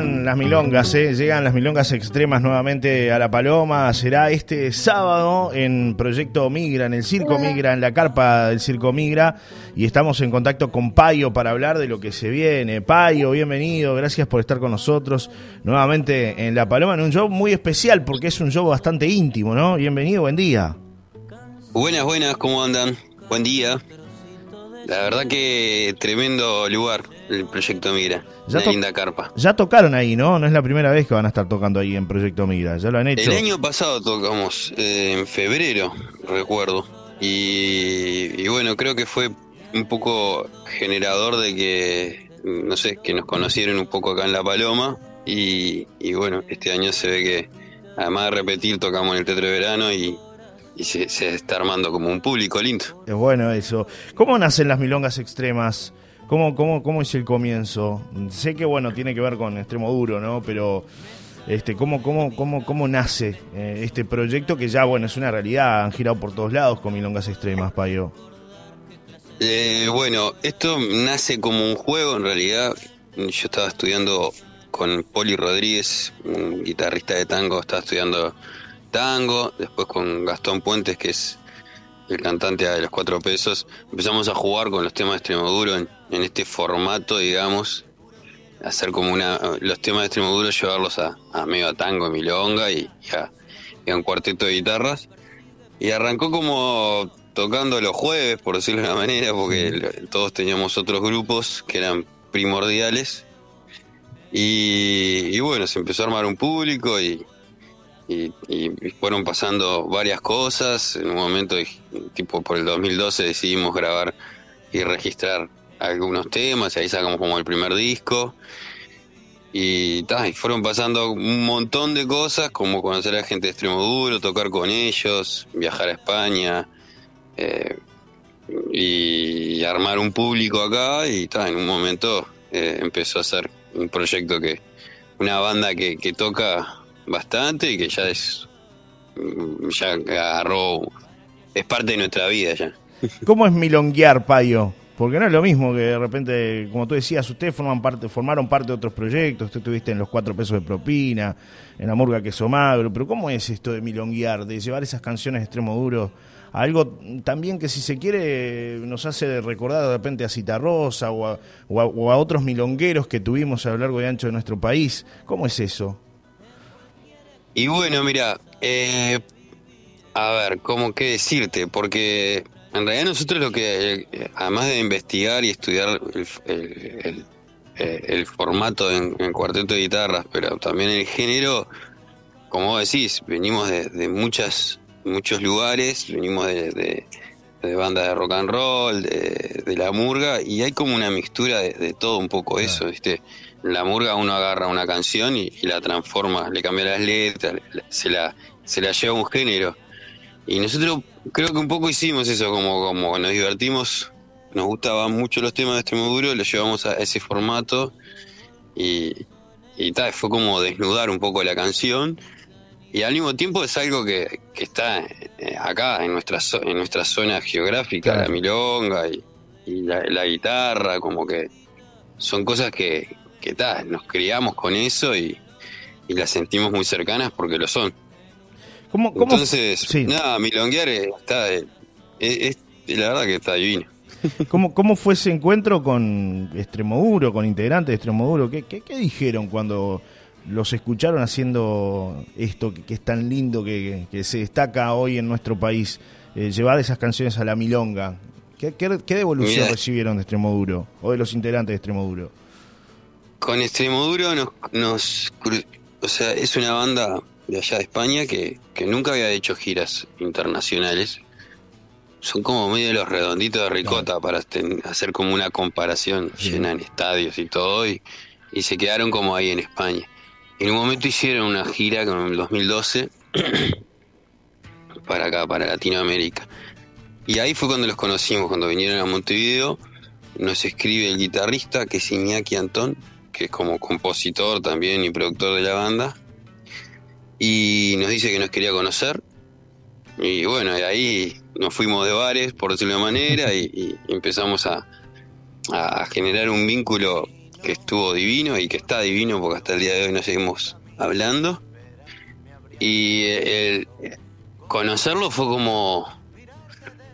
llegan las milongas, ¿eh? llegan las milongas extremas nuevamente a La Paloma. Será este sábado en Proyecto Migra, en el Circo Migra, en la carpa del Circo Migra. Y estamos en contacto con Payo para hablar de lo que se viene. Payo, bienvenido, gracias por estar con nosotros nuevamente en La Paloma, en un show muy especial porque es un show bastante íntimo, ¿no? Bienvenido, buen día. Buenas, buenas, ¿cómo andan? Buen día. La verdad que tremendo lugar el Proyecto Migra. Ya una linda carpa. Ya tocaron ahí, ¿no? No es la primera vez que van a estar tocando ahí en Proyecto Migra, ya lo han hecho. El año pasado tocamos, eh, en febrero, recuerdo. Y, y bueno, creo que fue un poco generador de que, no sé, que nos conocieron un poco acá en La Paloma. Y, y bueno, este año se ve que, además de repetir, tocamos en el Teatro de Verano y, y se, se está armando como un público lindo. Es bueno eso. ¿Cómo nacen las milongas extremas? ¿Cómo, cómo, cómo es el comienzo? Sé que, bueno, tiene que ver con extremo duro, ¿no? Pero, este, ¿cómo, cómo, cómo, cómo nace eh, este proyecto que ya, bueno, es una realidad? Han girado por todos lados con milongas extremas, Payo. Eh, bueno, esto nace como un juego en realidad. Yo estaba estudiando con Poli Rodríguez, un guitarrista de tango, estaba estudiando tango, después con Gastón Puentes, que es el cantante de los cuatro pesos, empezamos a jugar con los temas de Extremoduro en, en este formato, digamos, hacer como una, los temas de Extremoduro, llevarlos a, a medio a tango, milonga y, y a, y a un cuarteto de guitarras. Y arrancó como tocando los jueves, por decirlo de una manera, porque todos teníamos otros grupos que eran primordiales. Y, y bueno, se empezó a armar un público y, y- fueron pasando varias cosas. En un momento, tipo por el 2012, decidimos grabar y registrar algunos temas, y ahí sacamos como el primer disco. Y, ta, y fueron pasando un montón de cosas, como conocer a gente de extremo duro, tocar con ellos, viajar a España eh, y armar un público acá. Y ta, en un momento eh, empezó a ser un proyecto que, una banda que, que toca bastante y que ya es, mm, ya agarró, es parte de nuestra vida ya. ¿Cómo es milonguear, Payo? Porque no es lo mismo que de repente, como tú decías, ustedes forman parte, formaron parte de otros proyectos, tú estuviste en los cuatro pesos de propina, en la murga queso magro, pero ¿cómo es esto de milonguear, de llevar esas canciones de extremo duro a algo también que si se quiere nos hace recordar de repente a Citarrosa o a, o a- o a otros milongueros que tuvimos a lo largo y ancho de nuestro país? ¿Cómo es eso? Y bueno, mira, eh, a ver, ¿cómo qué decirte? Porque en realidad nosotros lo que, eh, además de investigar y estudiar el, eh, el formato en, en cuarteto de guitarras, pero también el género, como decís, venimos de, de muchas, muchos lugares, venimos de, de- de bandas de rock and roll, de, de la murga, y hay como una mixtura de, de todo un poco eso, ¿viste? En la murga uno agarra una canción y, y la transforma, le cambia las letras, le- se la, se la lleva a un género. Y nosotros creo que un poco hicimos eso, como, como nos divertimos, nos gustaban mucho los temas de extremo duro, los llevamos a ese formato y, y tal, fue como desnudar un poco la canción. Y al mismo tiempo es algo que, que está eh, acá, en nuestra, en nuestra zona geográfica, Claro. la milonga y, y la, la guitarra, como que son cosas que, que ta, nos criamos con eso y, y las sentimos muy cercanas porque lo son. ¿Cómo, cómo Entonces, sí. nada, milonguear está, es, es- la verdad que está divino. ¿Cómo, ¿Cómo fue ese encuentro con Extremoduro, con integrantes de Extremoduro? ¿Qué, qué, qué dijeron cuando los escucharon haciendo esto que, que es tan lindo, que, que se destaca hoy en nuestro país? eh, llevar esas canciones a la milonga. ¿Qué, qué, qué devolución recibieron de Extremoduro o de los integrantes de Extremoduro? Con Extremoduro nos, nos o sea, es una banda de allá de España que, que nunca había hecho giras internacionales. Son como medio los redonditos de ricota para ten- hacer como una comparación, Sí. llenan estadios y todo, y, y se quedaron como ahí en España. En un momento hicieron una gira con el 2012 para acá, para Latinoamérica. Y ahí fue cuando los conocimos, cuando vinieron a Montevideo. Nos escribe el guitarrista, que es Iñaki Antón, que es como compositor también y productor de la banda. Y nos dice que nos quería conocer. Y bueno, de ahí nos fuimos de bares, por decirlo de manera, y, y empezamos a generar un vínculo que estuvo divino y que está divino porque hasta el día de hoy nos seguimos hablando. Y el, conocerlo fue como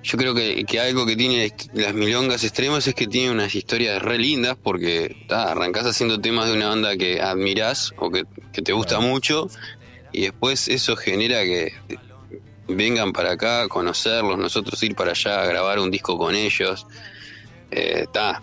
yo creo que, algo que tiene las milongas extremas es que tiene unas historias re lindas porque arrancás haciendo temas de una banda que admirás o que, te gusta mucho y después eso genera que vengan para acá a conocerlos, nosotros ir para allá a grabar un disco con ellos. Está,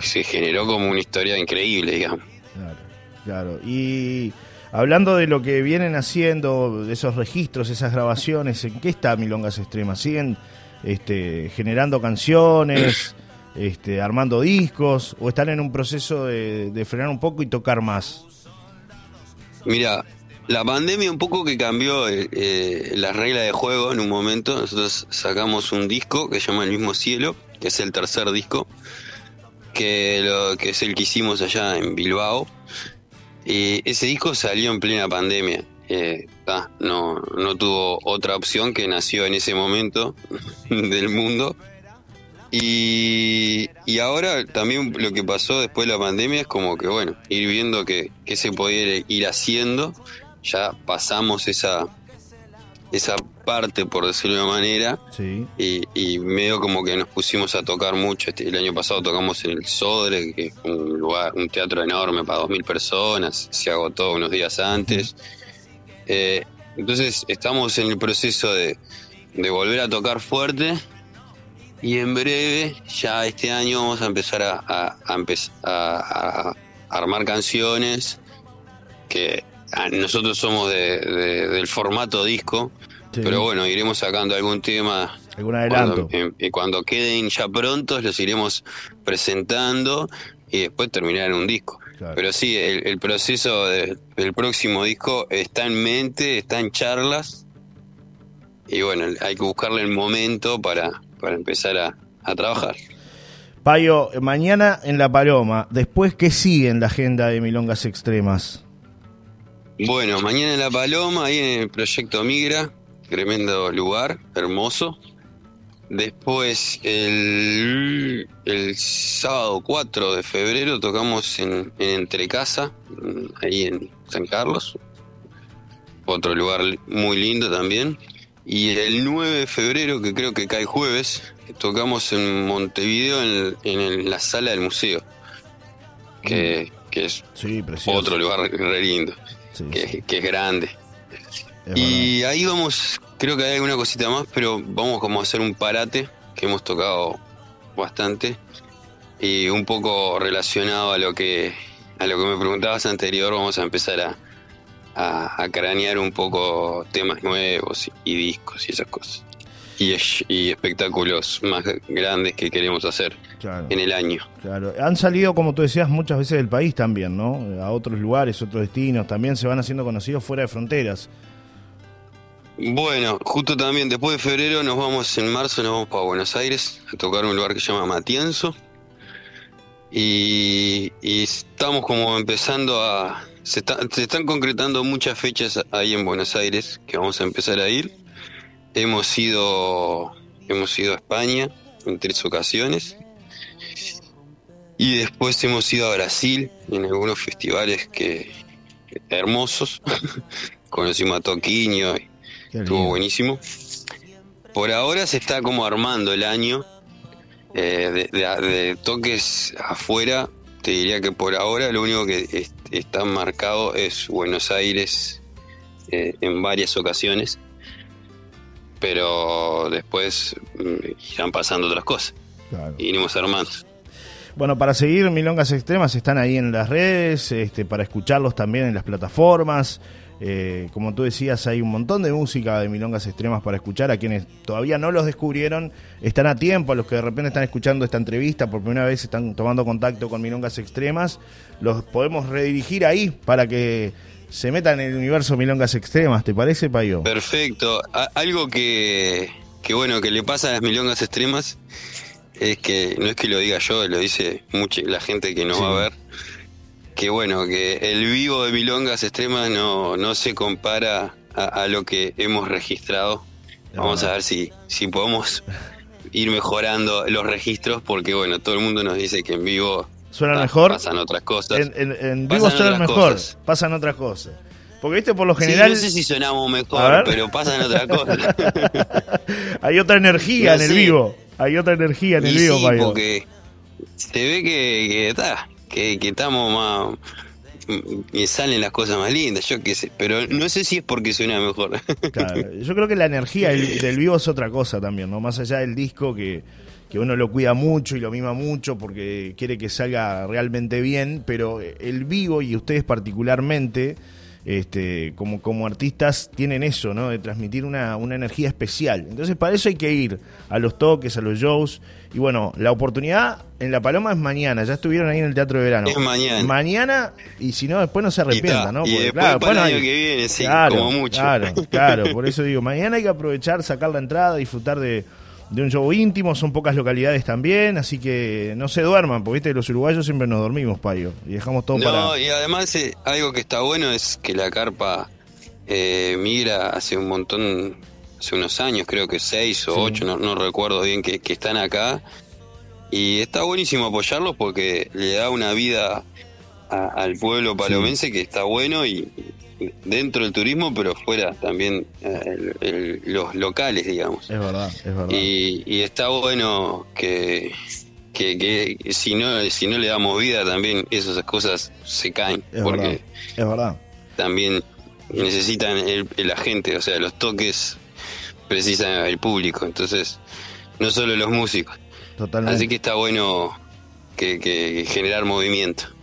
se generó como una historia increíble, digamos. Claro, claro. Y hablando de lo que vienen haciendo, de esos registros, esas grabaciones, ¿en qué está Milongas Extremas? ¿Siguen este, generando canciones, este, armando discos, o están en un proceso de, frenar un poco y tocar más? Mira, la pandemia un poco que cambió eh, eh, la regla de juego en un momento. Nosotros sacamos un disco que se llama El mismo cielo, que es el tercer disco, que, lo, que es el que hicimos allá en Bilbao. Y ese disco salió en plena pandemia. Eh, no, no tuvo otra opción que nació en ese momento del mundo. Y, y, ahora también lo que pasó después de la pandemia es como que, bueno, ir viendo que, que se podía ir haciendo. Ya pasamos esa, esa parte, por decirlo de una manera, y, y, medio como que nos pusimos a tocar mucho. Este, el año pasado tocamos en el Sodre, que es un lugar, un teatro enorme para dos mil personas, se agotó unos días antes. Eh, entonces estamos en el proceso de, volver a tocar fuerte y en breve, ya este año, vamos a empezar a, a, armar canciones que nosotros somos del formato disco, pero bueno, iremos sacando algún tema. Algún adelanto. Cuando, cuando queden ya prontos, los iremos presentando y después terminar en un disco. Pero sí, el, proceso del próximo disco está en mente, está en charlas. Y bueno, hay que buscarle el momento para, para empezar a, a trabajar. Payo, mañana en La Paloma, después, ¿qué sigue en la agenda de Milongas Extremas? Bueno, mañana en La Paloma, ahí en el proyecto Migra, tremendo lugar, hermoso. Después, el, el, sábado 4 de febrero tocamos en, Entre Casa, ahí en San Carlos. Otro lugar muy lindo también. Y el 9 de febrero, que creo que cae jueves, tocamos en Montevideo en, la sala del museo. Que, mm. es otro lugar re lindo, que, es grande. y ahí vamos Creo que hay alguna cosita más, pero vamos como a hacer un parate que hemos tocado bastante y un poco relacionado a lo que a lo que me preguntabas anterior, vamos a empezar a, a, cranear un poco temas nuevos y, discos y esas cosas. Y, y, espectáculos más grandes que queremos hacer en el año. Claro, han salido, como tú decías, muchas veces del país también, ¿no? A otros lugares, otros destinos, también se van haciendo conocidos fuera de fronteras. Bueno, justo también después de febrero nos vamos en marzo, nos vamos para Buenos Aires a tocar un lugar que se llama Matienzo. Y, estamos como empezando a... Se, están concretando muchas fechas ahí en Buenos Aires que vamos a empezar a ir. Hemos ido, hemos ido a España en tres ocasiones. Y después hemos ido a Brasil en algunos festivales que hermosos. Conocimos a Toquinho Estuvo buenísimo. Por ahora se está como armando el año eh, de, toques afuera. Te diría que por ahora lo único que está marcado es Buenos Aires eh, en varias ocasiones. Pero después mm, irán pasando otras cosas. Y iremos armando. Bueno, para seguir Milongas Extremas están ahí en las redes, este, para escucharlos también en las plataformas. Eh, como tú decías, hay un montón de música de milongas extremas para escuchar. A quienes todavía no los descubrieron, están a tiempo. A los que de repente están escuchando esta entrevista por primera vez, están tomando contacto con milongas extremas, los podemos redirigir ahí para que se metan en el universo milongas extremas. ¿Te parece, Payo? Perfecto. algo que, que, bueno, que le pasa a las milongas extremas es que no es que lo diga yo, lo dice mucha la gente que no va a ver que bueno, que el vivo de Milongas Extremas no, no se compara a, lo que hemos registrado. Vamos a ver si, si podemos ir mejorando los registros, porque bueno, todo el mundo nos dice que en vivo Suena mejor. Pasan otras cosas. En, vivo suena mejor. Pasan otras cosas. Porque viste, por lo general. no sé si sonamos mejor, pero pasan otras cosas. Hay otra energía en el vivo. Hay otra energía en el vivo, sí, porque se ve que, está, que, que, estamos más. Y salen las cosas más lindas, yo qué sé. Pero no sé si es porque suena mejor. Claro, yo creo que la energía del vivo es otra cosa también, ¿no? Más allá del disco que que uno lo cuida mucho y lo mima mucho porque quiere que salga realmente bien, pero el vivo y ustedes particularmente, este, como, como artistas, tienen eso, ¿no? De transmitir una, una energía especial. Entonces, para eso hay que ir a los toques, a los shows. Y bueno, la oportunidad en La Paloma es mañana. Ya estuvieron ahí en el Teatro de Verano. Es mañana. Mañana, y si no, después no se arrepientan, ¿no? Porque, claro, para el año que viene, sí, como mucho. Claro, claro. Por eso digo, mañana hay que aprovechar, sacar la entrada, disfrutar de de un show íntimo, son pocas localidades también, así que no se duerman, porque ¿viste? los uruguayos siempre nos dormimos, payo, y dejamos todo para... No, y además eh, algo que está bueno es que la carpa eh, migra hace un montón, hace unos años, creo que seis o ocho, no, recuerdo bien, que, están acá, y está buenísimo apoyarlos porque le da una vida al pueblo palomense que está bueno y, dentro del turismo, pero fuera también eh, los locales, digamos. Es verdad, es verdad. Y, está bueno que, que, si no si no le damos vida también esas cosas se caen. Es porque verdad, es verdad. También necesitan el, la gente, o sea, los toques precisan el público, entonces no solo los músicos. Totalmente. Así que está bueno que, que generar movimiento.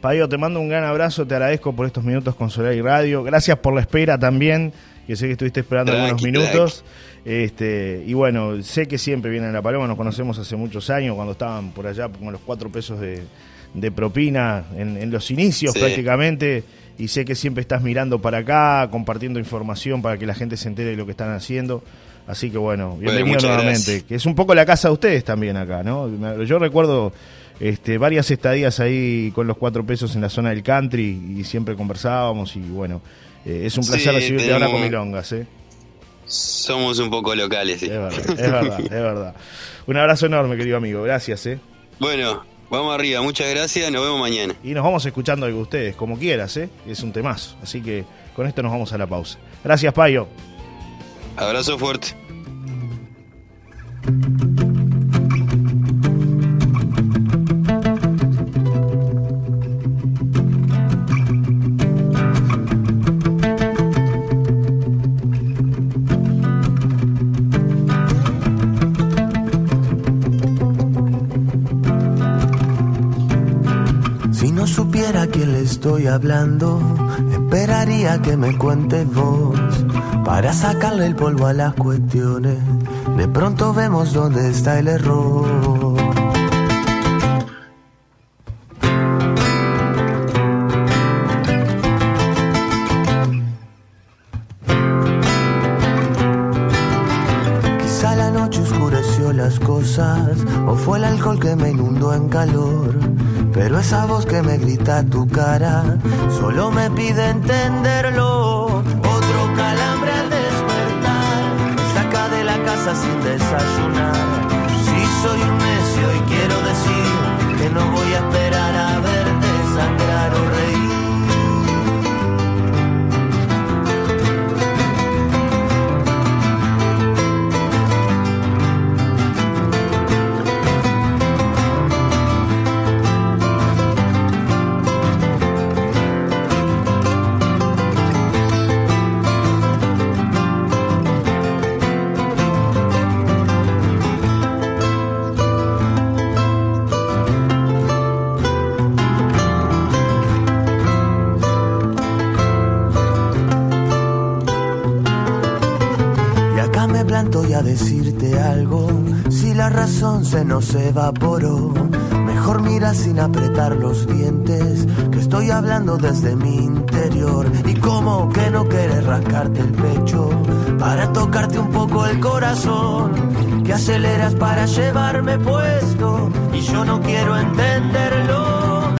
Payo, te mando un gran abrazo, te agradezco por estos minutos con Solar y Radio. Gracias por la espera también, que sé que estuviste esperando algunos minutos. Este, y bueno, sé que siempre vienen a La Paloma, nos conocemos hace muchos años, cuando estaban por allá con los cuatro pesos de, propina en, los inicios prácticamente. Y sé que siempre estás mirando para acá, compartiendo información para que la gente se entere de lo que están haciendo. Así que bueno, bienvenido nuevamente. Que es un poco la casa de ustedes también acá, ¿no? Yo recuerdo este, varias estadías ahí con los cuatro pesos en la zona del country y siempre conversábamos y bueno, eh, es un placer recibirte ahora con Milongas. ¿eh? Somos un poco locales, sí. Es verdad, es verdad, es verdad. Un abrazo enorme, querido amigo, gracias. ¿eh? Bueno, vamos arriba, muchas gracias, nos vemos mañana. Y nos vamos escuchando algo de ustedes, como quieras, ¿eh? es un temazo, así que con esto nos vamos a la pausa. Gracias, Payo. Abrazo fuerte. Estoy hablando, esperaría que me cuentes vos para sacarle el polvo a las cuestiones. De pronto vemos dónde está el error. Quizá la noche oscureció las cosas o fue el alcohol que me inundó en calor pero esa voz que me grita tu cara solo me pide entenderlo. Otro calambre al despertar, saca de la casa sin desayunar. Si soy un necio y quiero decir que no voy a esperar a verte decirte algo. Si la razón se nos evaporó, mejor mira sin apretar los dientes. Que estoy hablando desde mi interior. Y como que no quieres rascarte el pecho para tocarte un poco el corazón. Que aceleras para llevarme puesto y yo no quiero entenderlo.